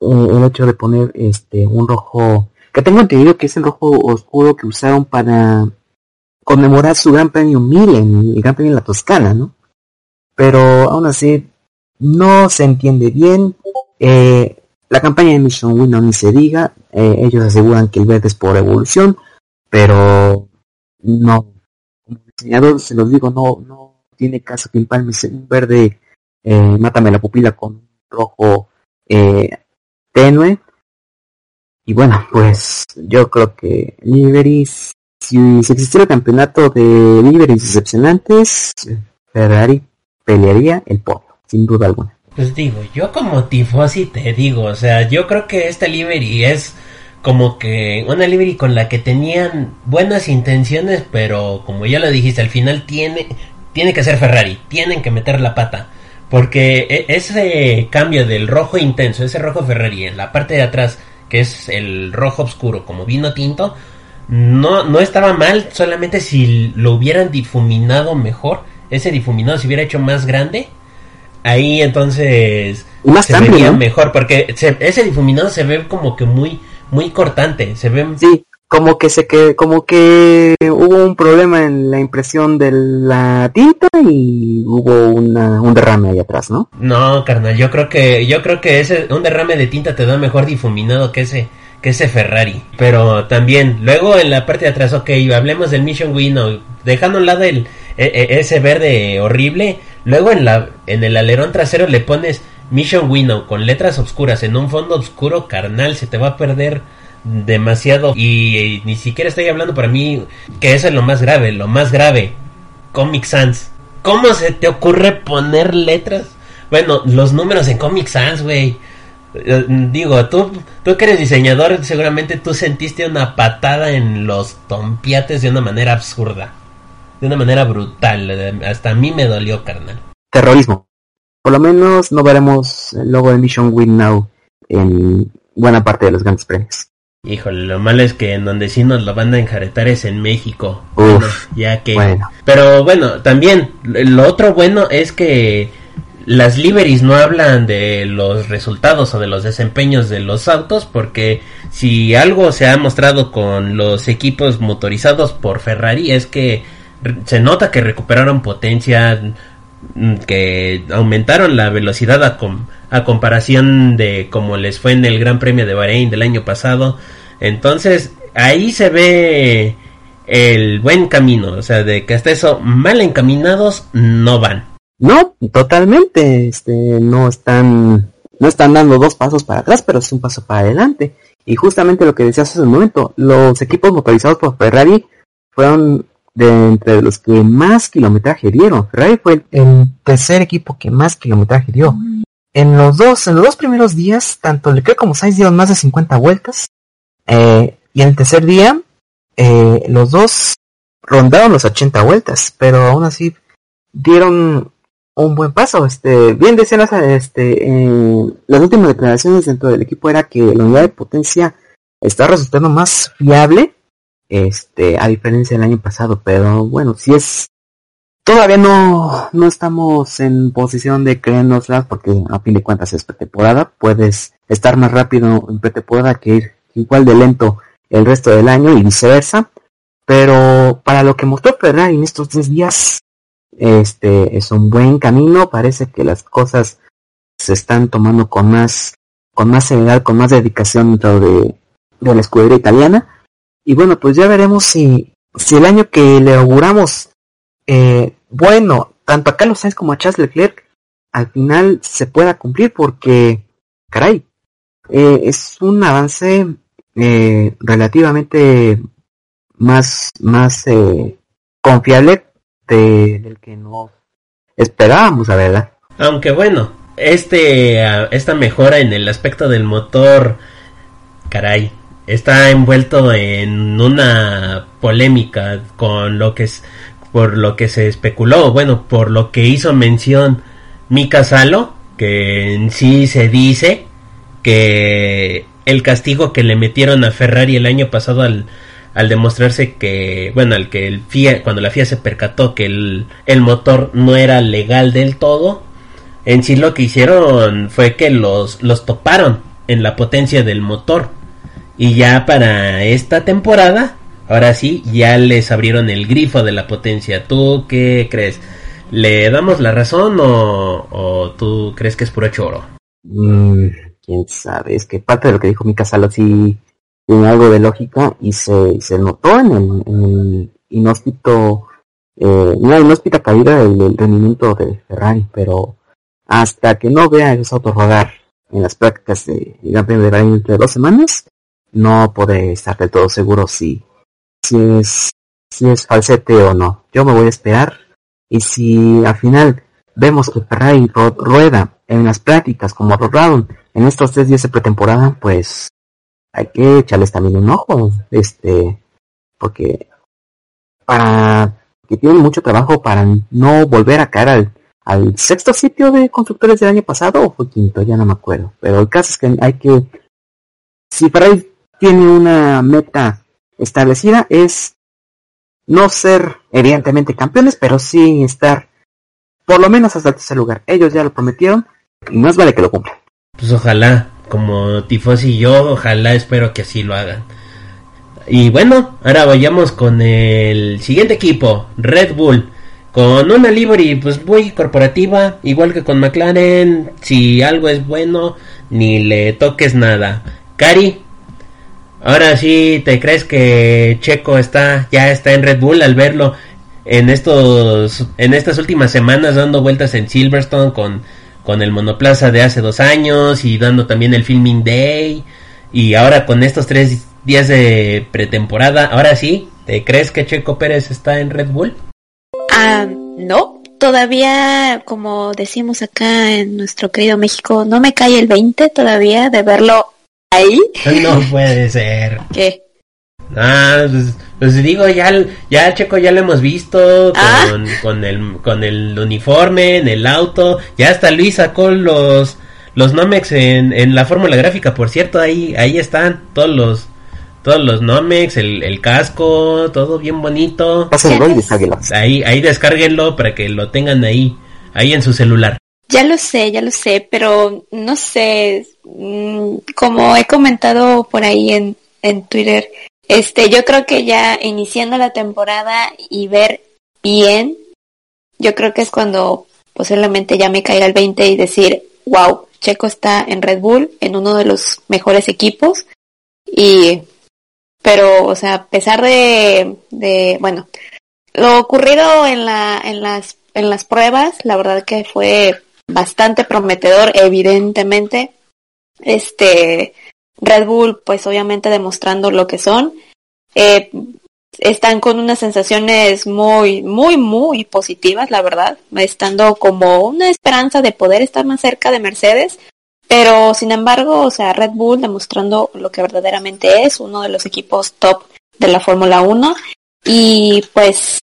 Eh, el hecho de poner este un rojo, que tengo entendido que es el rojo oscuro que usaron para conmemorar su Gran Premio 1000 en el Gran Premio de la Toscana, ¿no? Pero aún así no se entiende bien. Eh, la campaña de Mission Win no ni se diga, eh, ellos aseguran que el verde es por evolución, pero no, como diseñador se los digo, no, no tiene caso que empalmes un verde, eh, mátame la pupila con un rojo tenue. Y bueno, pues yo creo que Liberis, si existiera campeonato de Liberis decepcionantes, Ferrari pelearía el podio, sin duda alguna. Pues digo, yo como tifosi te digo, o sea, yo creo que esta Liberty es como que una livery con la que tenían buenas intenciones, pero como ya lo dijiste, al final tiene, tiene que ser Ferrari, tienen que meter la pata. Porque e, ese cambio del rojo intenso, ese rojo Ferrari en la parte de atrás, que es el rojo oscuro como vino tinto, no, no estaba mal, solamente si lo hubieran difuminado mejor, ese difuminado se hubiera hecho más grande, ahí entonces más se veía mejor, porque ese difuminado se ve como que muy muy cortante, se ve... Sí, como que se que como que hubo un problema en la impresión de la tinta y hubo una, un derrame ahí atrás, ¿no? No, carnal, yo creo que yo creo que ese un derrame de tinta te da mejor difuminado que ese que ese Ferrari. Pero también, luego en la parte de atrás, ok, hablemos del Mission Winnow, dejando a un lado el, e, e, ese verde horrible, luego en la en el alerón trasero le pones Mission Winnow con letras oscuras en un fondo oscuro, carnal, se te va a perder demasiado. Y, ni siquiera estoy hablando para mí que eso es lo más grave, lo más grave. Comic Sans. ¿Cómo se te ocurre poner letras? Bueno, los números en Comic Sans, güey. Eh, digo, tú, tú que eres diseñador, seguramente tú sentiste una patada en los tompiates de una manera absurda. De una manera brutal. Hasta a mí me dolió, carnal. Terrorismo. Por lo menos no veremos el logo de Mission Win Now en buena parte de los grandes premios. Híjole, lo malo es que en donde sí nos lo van a enjaretar es en México. Uf, ya que. Bueno. Pero bueno, también lo otro bueno es que las liveries no hablan de los resultados o de los desempeños de los autos porque si algo se ha mostrado con los equipos motorizados por Ferrari es que se nota que recuperaron potencia, mm, que aumentaron la velocidad a, comparación de como les fue en el Gran Premio de Bahrein del año pasado. Entonces ahí se ve el buen camino, o sea, de que hasta eso mal encaminados no van. No, totalmente, este, no están, no están dando dos pasos para atrás, pero es un paso para adelante. Y justamente lo que decías hace un momento, los equipos motorizados por Ferrari fueron entre los que más kilometraje dieron. Ferrari fue el, tercer equipo que más kilometraje dio. En los dos, en los dos primeros días, tanto Leclerc como Sainz dieron más de 50 vueltas. Eh, y en el tercer día, eh, los dos rondaron los 80 vueltas, pero aún así dieron un buen paso. Este, bien decían este, las últimas declaraciones dentro del equipo era que la unidad de potencia está resultando más fiable, este, a diferencia del año pasado, pero bueno, si es todavía no, no estamos en posición de creérnoslas porque a fin de cuentas es pretemporada, puedes estar más rápido en pretemporada que ir igual de lento el resto del año y viceversa. Pero para lo que mostró Ferrari en estos tres días, este es un buen camino. Parece que las cosas se están tomando con más, con más seriedad, con más dedicación dentro de, de la escudería italiana. Y bueno, pues ya veremos si, si el año que le auguramos, eh, bueno, tanto a Carlos Sainz como a Charles Leclerc, al final se pueda cumplir porque, caray, eh, es un avance eh, relativamente más, más confiable del que no esperábamos, la verdad. Aunque bueno, este, ah, esta mejora en el aspecto del motor, caray, está envuelto en una polémica con lo que es, por lo que se especuló, bueno, por lo que hizo mención Mika Salo, que en sí se dice que el castigo que le metieron a Ferrari el año pasado al, al demostrarse que, bueno, al que el FIA, cuando la FIA se percató que el, el motor no era legal del todo, en sí lo que hicieron fue que los, los toparon en la potencia del motor. Y ya para esta temporada, ahora sí, ya les abrieron el grifo de la potencia. ¿Tú qué crees? ¿Le damos la razón o, tú crees que es puro choro? Mm, quién sabe, es que parte de lo que dijo Mika Salo sí tiene algo de lógica y se, se notó en el, en el inhóspito, eh, inhóspita caída del, rendimiento de Ferrari, pero hasta que no vea esos autos rodar en las prácticas de Gran Premio de Bahrein entre dos semanas, no podré estar del todo seguro si, si es, si es falsete o no. Yo me voy a esperar y si al final vemos que Ferrari rueda en las prácticas como rodaron en estos tres días de pretemporada, pues hay que echarles también un ojo, este, porque para que tienen mucho trabajo para no volver a caer al, al sexto sitio de constructores del año pasado o fue quinto, ya no me acuerdo. Pero el caso es que hay que, si Ferrari tiene una meta establecida es no ser evidentemente campeones, pero sí estar por lo menos hasta tercer lugar. Ellos ya lo prometieron y más vale que lo cumplan. Pues ojalá, como Tifosi y yo, ojalá espero que así lo hagan. Y bueno, ahora vayamos con el siguiente equipo, Red Bull. Con una livery pues muy corporativa, igual que con McLaren, si algo es bueno, ni le toques nada. Cari, ahora sí te crees que Checo está ya está en Red Bull al verlo en estos en estas últimas semanas dando vueltas en Silverstone con con el monoplaza de hace dos años y dando también el filming day y ahora con estos tres días de pretemporada, ahora sí, ¿te crees que Checo Pérez está en Red Bull? Ah, no, todavía, como decimos acá en nuestro querido México, no me cae el 20 todavía de verlo ahí. No puede ser. ¿Qué? Ah, pues, pues, digo, ya, ya Checo ya lo hemos visto ah. con, con, el, con el uniforme, en el auto, ya hasta Luis sacó los, los Nomex en, en la fórmula gráfica, por cierto, ahí, ahí están todos los, todos los Nomex, el, el casco, todo bien bonito. Pásenlo y descárguenlo. Ahí, ahí descárguenlo para que lo tengan ahí, ahí en su celular. Ya lo sé, ya lo sé, pero no sé, mm, como he comentado por ahí en, en Twitter, este, yo creo que ya iniciando la temporada y ver bien, yo creo que es cuando posiblemente ya me caiga el 20 y decir, wow, Checo está en Red Bull, en uno de los mejores equipos, y, pero, o sea, a pesar de, de bueno, lo ocurrido en la, en las, en las pruebas, la verdad que fue bastante prometedor, evidentemente. Este, Red Bull, pues obviamente demostrando lo que son. Eh, están con unas sensaciones muy, muy, muy positivas, la verdad, estando como una esperanza de poder estar más cerca de Mercedes, pero sin embargo, o sea, Red Bull demostrando lo que verdaderamente es uno de los equipos top de la Fórmula 1 y pues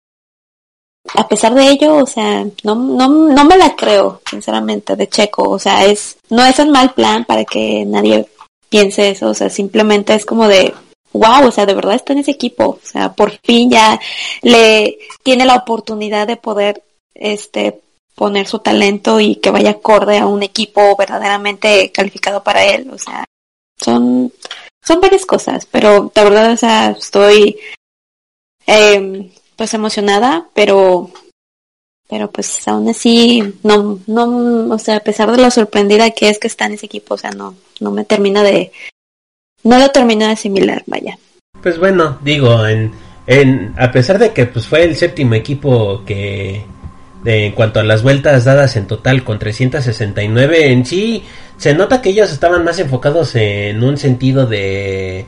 a pesar de ello, o sea, no, no, no me la creo, sinceramente, de Checo, o sea, es, no es un mal plan para que nadie piense eso, o sea, simplemente es como de, wow, o sea, de verdad está en ese equipo, o sea, por fin ya le tiene la oportunidad de poder, este, poner su talento y que vaya acorde a un equipo verdaderamente calificado para él, o sea, son, son varias cosas, pero de verdad, o sea, estoy, eh, pues emocionada, pero pero pues aún así no no o sea a pesar de la sorprendida que es que está en ese equipo o sea no no me termina de no lo termina de asimilar vaya. Pues bueno digo en en a pesar de que pues fue el séptimo equipo que de, en cuanto a las vueltas dadas en total con 369 en sí se nota que ellos estaban más enfocados en un sentido de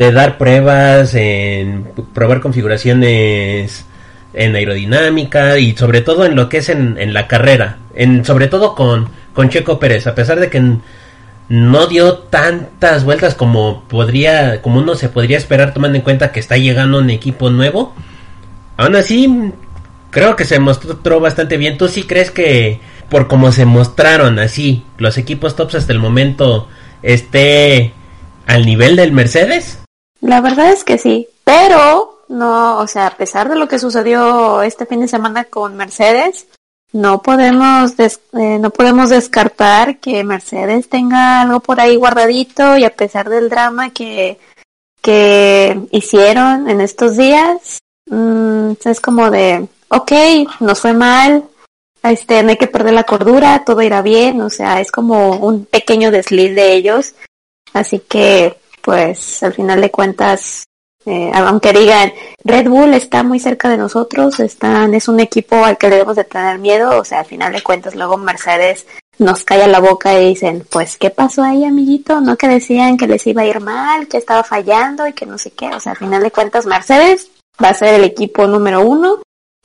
de dar pruebas, en probar configuraciones en aerodinámica y sobre todo en lo que es en, la carrera, sobre todo con, con Checo Pérez, a pesar de que no dio tantas vueltas como podría, como uno se podría esperar tomando en cuenta que está llegando un equipo nuevo. Aún así, creo que se mostró bastante bien. ¿Tú sí crees que por como se mostraron así los equipos tops hasta el momento esté al nivel del Mercedes? La verdad es que sí, pero no, o sea, a pesar de lo que sucedió este fin de semana con Mercedes, no podemos eh, no podemos descartar que Mercedes tenga algo por ahí guardadito y a pesar del drama que que hicieron en estos días, mmm, es como de, ok, nos fue mal, este, no hay que perder la cordura, todo irá bien, o sea, es como un pequeño desliz de ellos, así que pues al final de cuentas, eh, aunque digan Red Bull está muy cerca de nosotros, están, es un equipo al que debemos de tener miedo, o sea, al final de cuentas luego Mercedes nos calla la boca y dicen, pues, ¿qué pasó ahí, amiguito? No que decían que les iba a ir mal, que estaba fallando y que no sé qué, o sea, al final de cuentas Mercedes va a ser el equipo número uno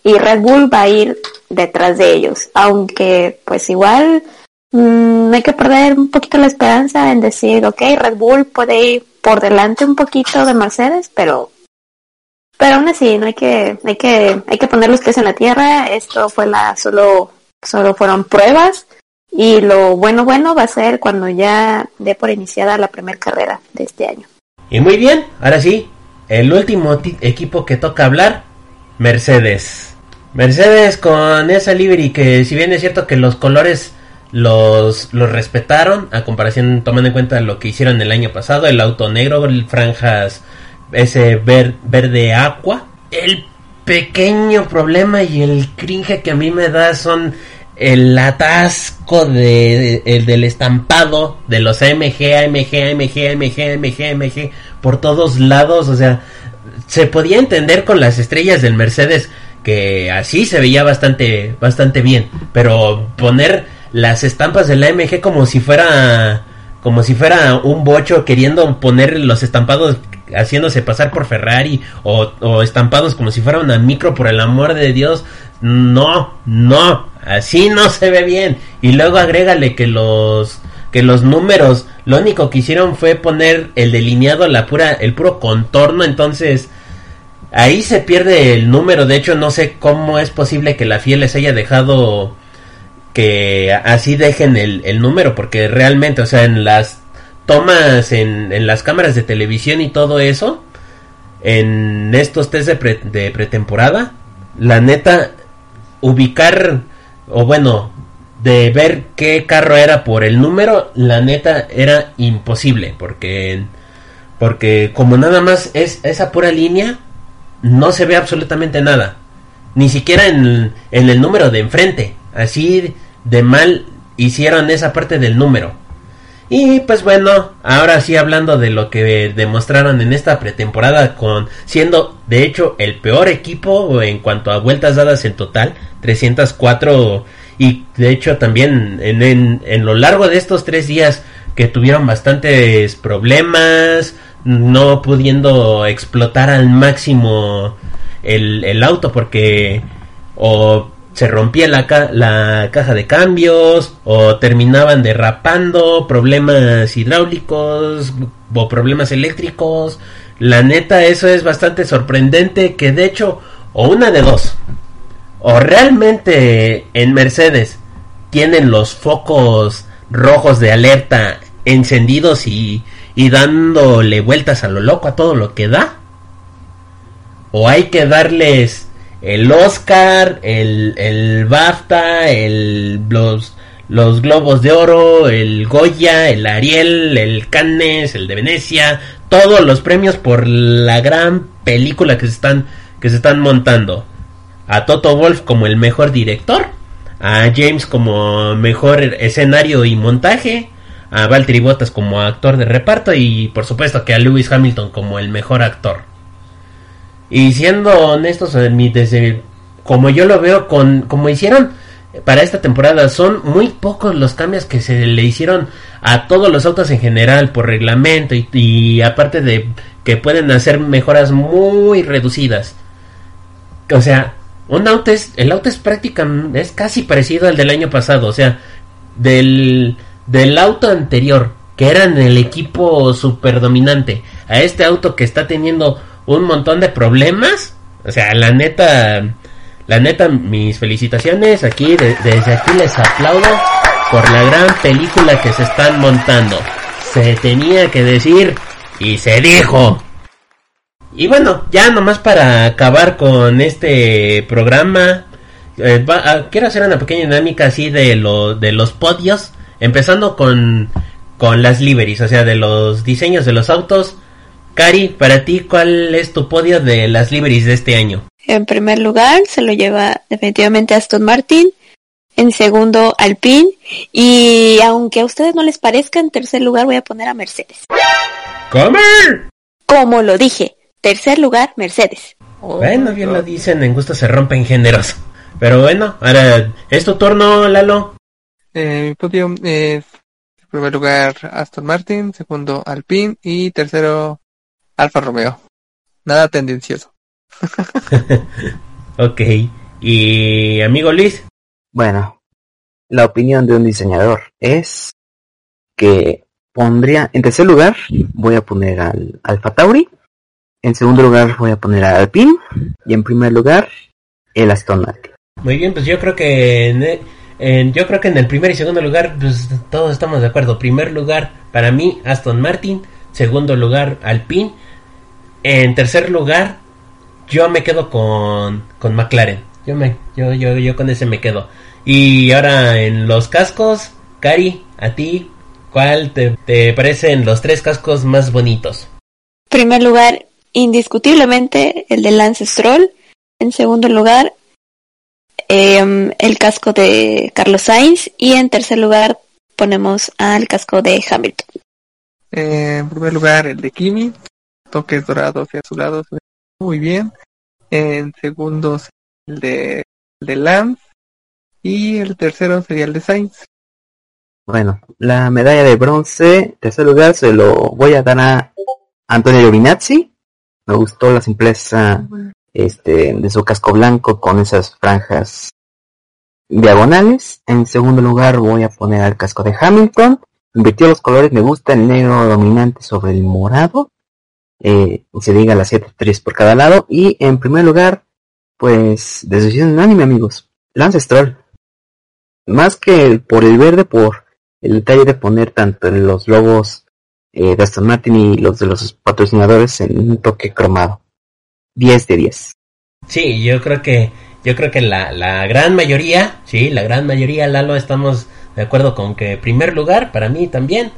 y Red Bull va a ir detrás de ellos, aunque pues igual Mm, hay que perder un poquito la esperanza en decir, ok, Red Bull puede ir por delante un poquito de Mercedes, pero pero aún así no hay que hay que hay que poner los pies en la tierra. Esto fue la solo solo fueron pruebas y lo bueno bueno va a ser cuando ya dé por iniciada la primera carrera de este año. Y muy bien, ahora sí, el último equipo que toca hablar, Mercedes. Mercedes con esa livery que si bien es cierto que los colores los, los respetaron a comparación tomando en cuenta lo que hicieron el año pasado el auto negro el franjas ese verde agua el pequeño problema y el cringe que a mí me da son el atasco de, el del estampado de los AMG, AMG, AMG, AMG, AMG, AMG por todos lados, o sea, se podía entender con las estrellas del Mercedes que así se veía bastante bastante bien, pero poner las estampas de la AMG como si fuera como si fuera un bocho queriendo poner los estampados haciéndose pasar por Ferrari o, estampados como si fuera una micro por el amor de Dios. No no así no se ve bien. Y luego agrégale que los que los números lo único que hicieron fue poner el delineado la pura el puro contorno. Entonces ahí se pierde el número. De hecho no sé cómo es posible que la FIA les haya dejado que así dejen el, número, porque realmente, o sea, en las tomas, en, en, las cámaras de televisión y todo eso, en estos test de, de pretemporada, la neta, ubicar, o bueno, de ver qué carro era por el número, la neta era imposible, porque porque como nada más es esa pura línea, no se ve absolutamente nada. Ni siquiera en, en el número de enfrente. Así de mal hicieron esa parte del número. Y pues bueno, ahora sí hablando de lo que demostraron en esta pretemporada con siendo de hecho el peor equipo en cuanto a vueltas dadas en total, 304 y de hecho también en, en, lo largo de estos tres días que tuvieron bastantes problemas, no pudiendo explotar al máximo el, el auto porque o se rompía la, la, caja de cambios o terminaban derrapando, problemas hidráulicos o problemas eléctricos. La neta, eso es bastante sorprendente que de hecho, o una de dos, o realmente en Mercedes tienen los focos rojos de alerta encendidos y, y dándole vueltas a lo loco a todo lo que da, o hay que darles el Oscar, el, el BAFTA, el, los, los Globos de Oro, el Goya, el Ariel, el Cannes, el de Venecia, todos los premios por la gran película que se están, que se están montando. A Toto Wolf como el mejor director, a James como mejor escenario y montaje, a Valtteri Bottas como actor de reparto y por supuesto que a Lewis Hamilton como el mejor actor. Y siendo honestos, desde como yo lo veo, con como hicieron para esta temporada, son muy pocos los cambios que se le hicieron a todos los autos en general por reglamento y, aparte de que pueden hacer mejoras muy reducidas. O sea, un auto es, el auto es prácticamente, es casi parecido al del año pasado, o sea, del, del auto anterior, que era en el equipo super dominante, a este auto que está teniendo un montón de problemas. O sea, la neta, la neta, mis felicitaciones. Aquí, desde aquí les aplaudo por la gran película que se están montando. Se tenía que decir y se dijo. Y bueno, ya nomás para acabar con este programa, eh, ah, quiero hacer una pequeña dinámica así de, lo, de los podios, empezando con, con las liveries, o sea, de los diseños de los autos Cari, para ti, ¿cuál es tu podio de las liveries de este año? En primer lugar, se lo lleva definitivamente Aston Martin. En segundo, Alpine. Y aunque a ustedes no les parezca, en tercer lugar voy a poner a Mercedes. ¿Cómo? Como lo dije, tercer lugar, Mercedes. bueno, bien lo dicen, en gusto se rompen géneros. Pero bueno, ahora, ¿es tu turno, Lalo? Eh, mi podio es, en primer lugar, Aston Martin, segundo, Alpine y tercero, Alfa Romeo. Nada tendencioso. ok. ¿Y amigo Luis? Bueno, la opinión de un diseñador es que pondría, en tercer lugar, voy a poner al Alfa Tauri. En segundo lugar, voy a poner al Alpine. Y en primer lugar, el Aston Martin. Muy bien, pues yo creo que en, yo creo que en el primer y segundo lugar, pues todos estamos de acuerdo. Primer lugar, para mí, Aston Martin. Segundo lugar, Alpine. En tercer lugar, yo me quedo con, con McLaren. Yo, me, yo, yo, yo con ese me quedo. Y ahora en los cascos, Cari, a ti, ¿cuál te, te parecen los tres cascos más bonitos? Primer lugar, indiscutiblemente el de Lance Stroll. En segundo lugar, eh, el casco de Carlos Sainz. Y en tercer lugar, ponemos al casco de Hamilton. Eh, en primer lugar, el de Kimi toques dorados y azulados muy bien. En segundos el de, de Lance y el tercero sería el de Sainz. Bueno, la medalla de bronce, tercer lugar, se lo voy a dar a Antonio Giovinazzi. Me gustó la simpleza este, de su casco blanco con esas franjas diagonales. En segundo lugar voy a poner al casco de Hamilton. Invirtió los colores, me gusta el negro dominante sobre el morado eh, se diga las 7 3 por cada lado. Y en primer lugar, pues, decisión unánime, amigos. Lance Stroll. Más que por el verde, por el detalle de poner tanto los logos eh, de Aston Martin y los de los patrocinadores en un toque cromado. 10 de 10. Sí, yo creo que yo creo que la, la gran mayoría, sí, la gran mayoría, Lalo, estamos de acuerdo con que primer lugar, para mí también,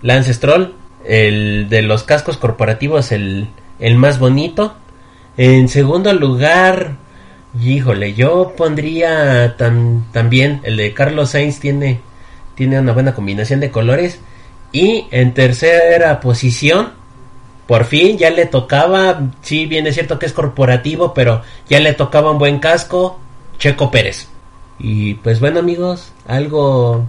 Lance Stroll, el de los cascos corporativos, el, el más bonito. En segundo lugar, híjole, yo pondría tan, también el de Carlos Sainz, tiene, tiene una buena combinación de colores. Y en tercera posición, por fin ya le tocaba, sí, bien es cierto que es corporativo, pero ya le tocaba un buen casco, Checo Pérez. Y pues bueno amigos, algo,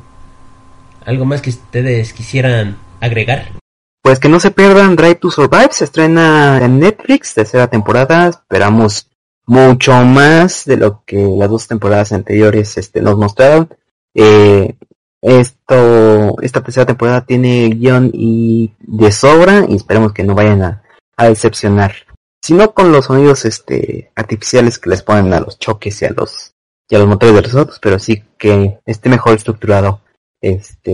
algo más que ustedes quisieran agregar. Pues que no se pierdan Drive to Survive, se estrena en Netflix, tercera temporada, esperamos mucho más de lo que las dos temporadas anteriores este, nos mostraron. Eh, esto, esta tercera temporada tiene guion y de sobra y esperemos que no vayan a, a decepcionar. Sino con los sonidos este, artificiales que les ponen a los choques y a los, y a los motores de los otros, pero sí que esté mejor estructurado este,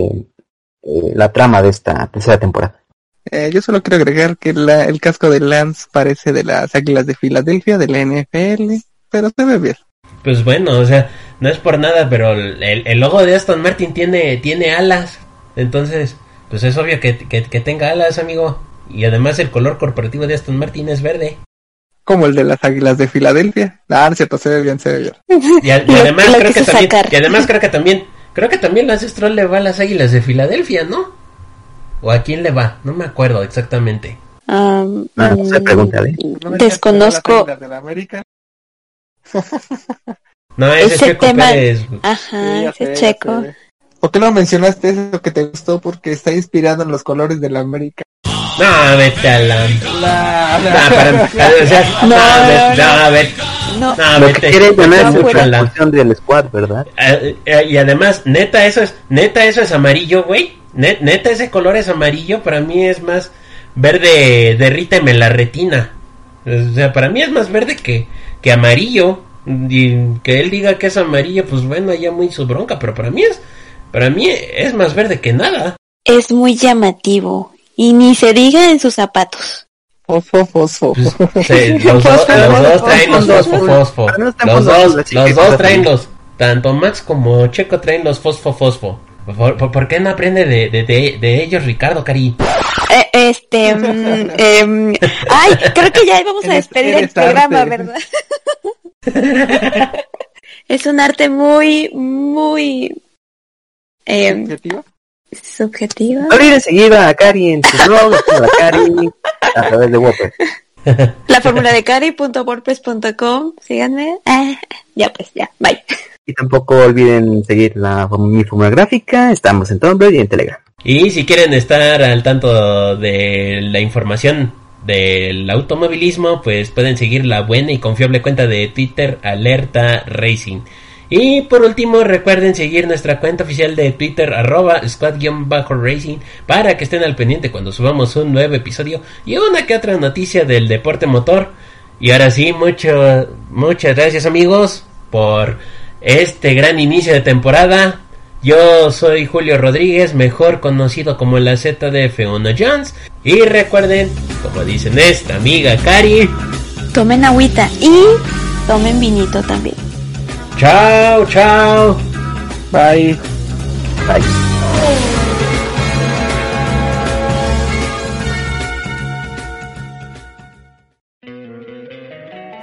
eh, la trama de esta tercera temporada. Eh, yo solo quiero agregar que la, el casco de Lance parece de las Águilas de Filadelfia, de la NFL, pero se ve bien. Pues bueno, o sea, no es por nada, pero el, el logo de Aston Martin tiene, tiene alas. Entonces, pues es obvio que, que, que tenga alas, amigo. Y además el color corporativo de Aston Martin es verde. Como el de las Águilas de Filadelfia. Ah, no, cierto, se ve bien, se ve bien. Y, a- y además creo que también, y además creo que también, creo que también Lance Stroll le va a las Águilas de Filadelfia, ¿no? ¿O a quién le va? No me acuerdo exactamente. Um, Ah, no se mm, pregúntale. ¿No me Desconozco. de la América? No, ese, Ese es Checo tema- Pérez. Ajá, Sí, ese checo. ¿Por qué no mencionaste eso que te gustó? Porque está inspirado en los colores de la América. No, vete a la... La, No, para, para- o sea, No, no, vete, no, no, vete, No, no, Lo que ganar es No, la del squad, ¿verdad? Eh, eh, y además, neta, eso es, neta, eso es amarillo, güey. Ne- Neta, ese color es amarillo. Para mí es más verde, derríteme la retina. O sea, para mí es más verde que, que amarillo. Y que él diga que es amarillo, pues bueno, ya muy su bronca. Pero para mí es, para mí es más verde que nada. es muy llamativo. Y ni se diga en sus zapatos. Fosfo, fosfo. Pues, Sí, los, dos, los dos traen los fosfo fosfo. Ah, Los dos, los dos traen los, tanto Max como Checo traen los fosfo fosfo. ¿Por, por, por qué no aprende de, de, de, de ellos, Ricardo, Cari? Eh, este, mm, em, ay, creo que ya íbamos a despedir el programa, arte. ¿verdad? es un arte muy, muy em, ¿Objetivo? subjetivo. Abrir enseguida a Cari en su blog, a Cari a través de WordPress. La fórmula de cari.wordpress.com, síganme. Ah, ya pues, ya, bye. Y tampoco olviden seguir la, mi fórmula gráfica, estamos en Tumblr y en Telegram. Y si quieren estar al tanto de la información del automovilismo, pues pueden seguir la buena y confiable cuenta de Twitter Alerta Racing. Y por último, recuerden seguir nuestra cuenta oficial de Twitter, arroba squad-racing, para que estén al pendiente cuando subamos un nuevo episodio y una que otra noticia del deporte motor. Y ahora sí, mucho, muchas gracias amigos por este gran inicio de temporada. Yo soy Julio Rodríguez, mejor conocido como la ZDF1 Jones. Y recuerden, como dicen esta amiga Cari, Tomen agüita y tomen vinito también. chao, chao. Bye. Bye.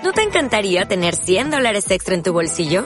¿No te encantaría tener 100 dólares extra en tu bolsillo?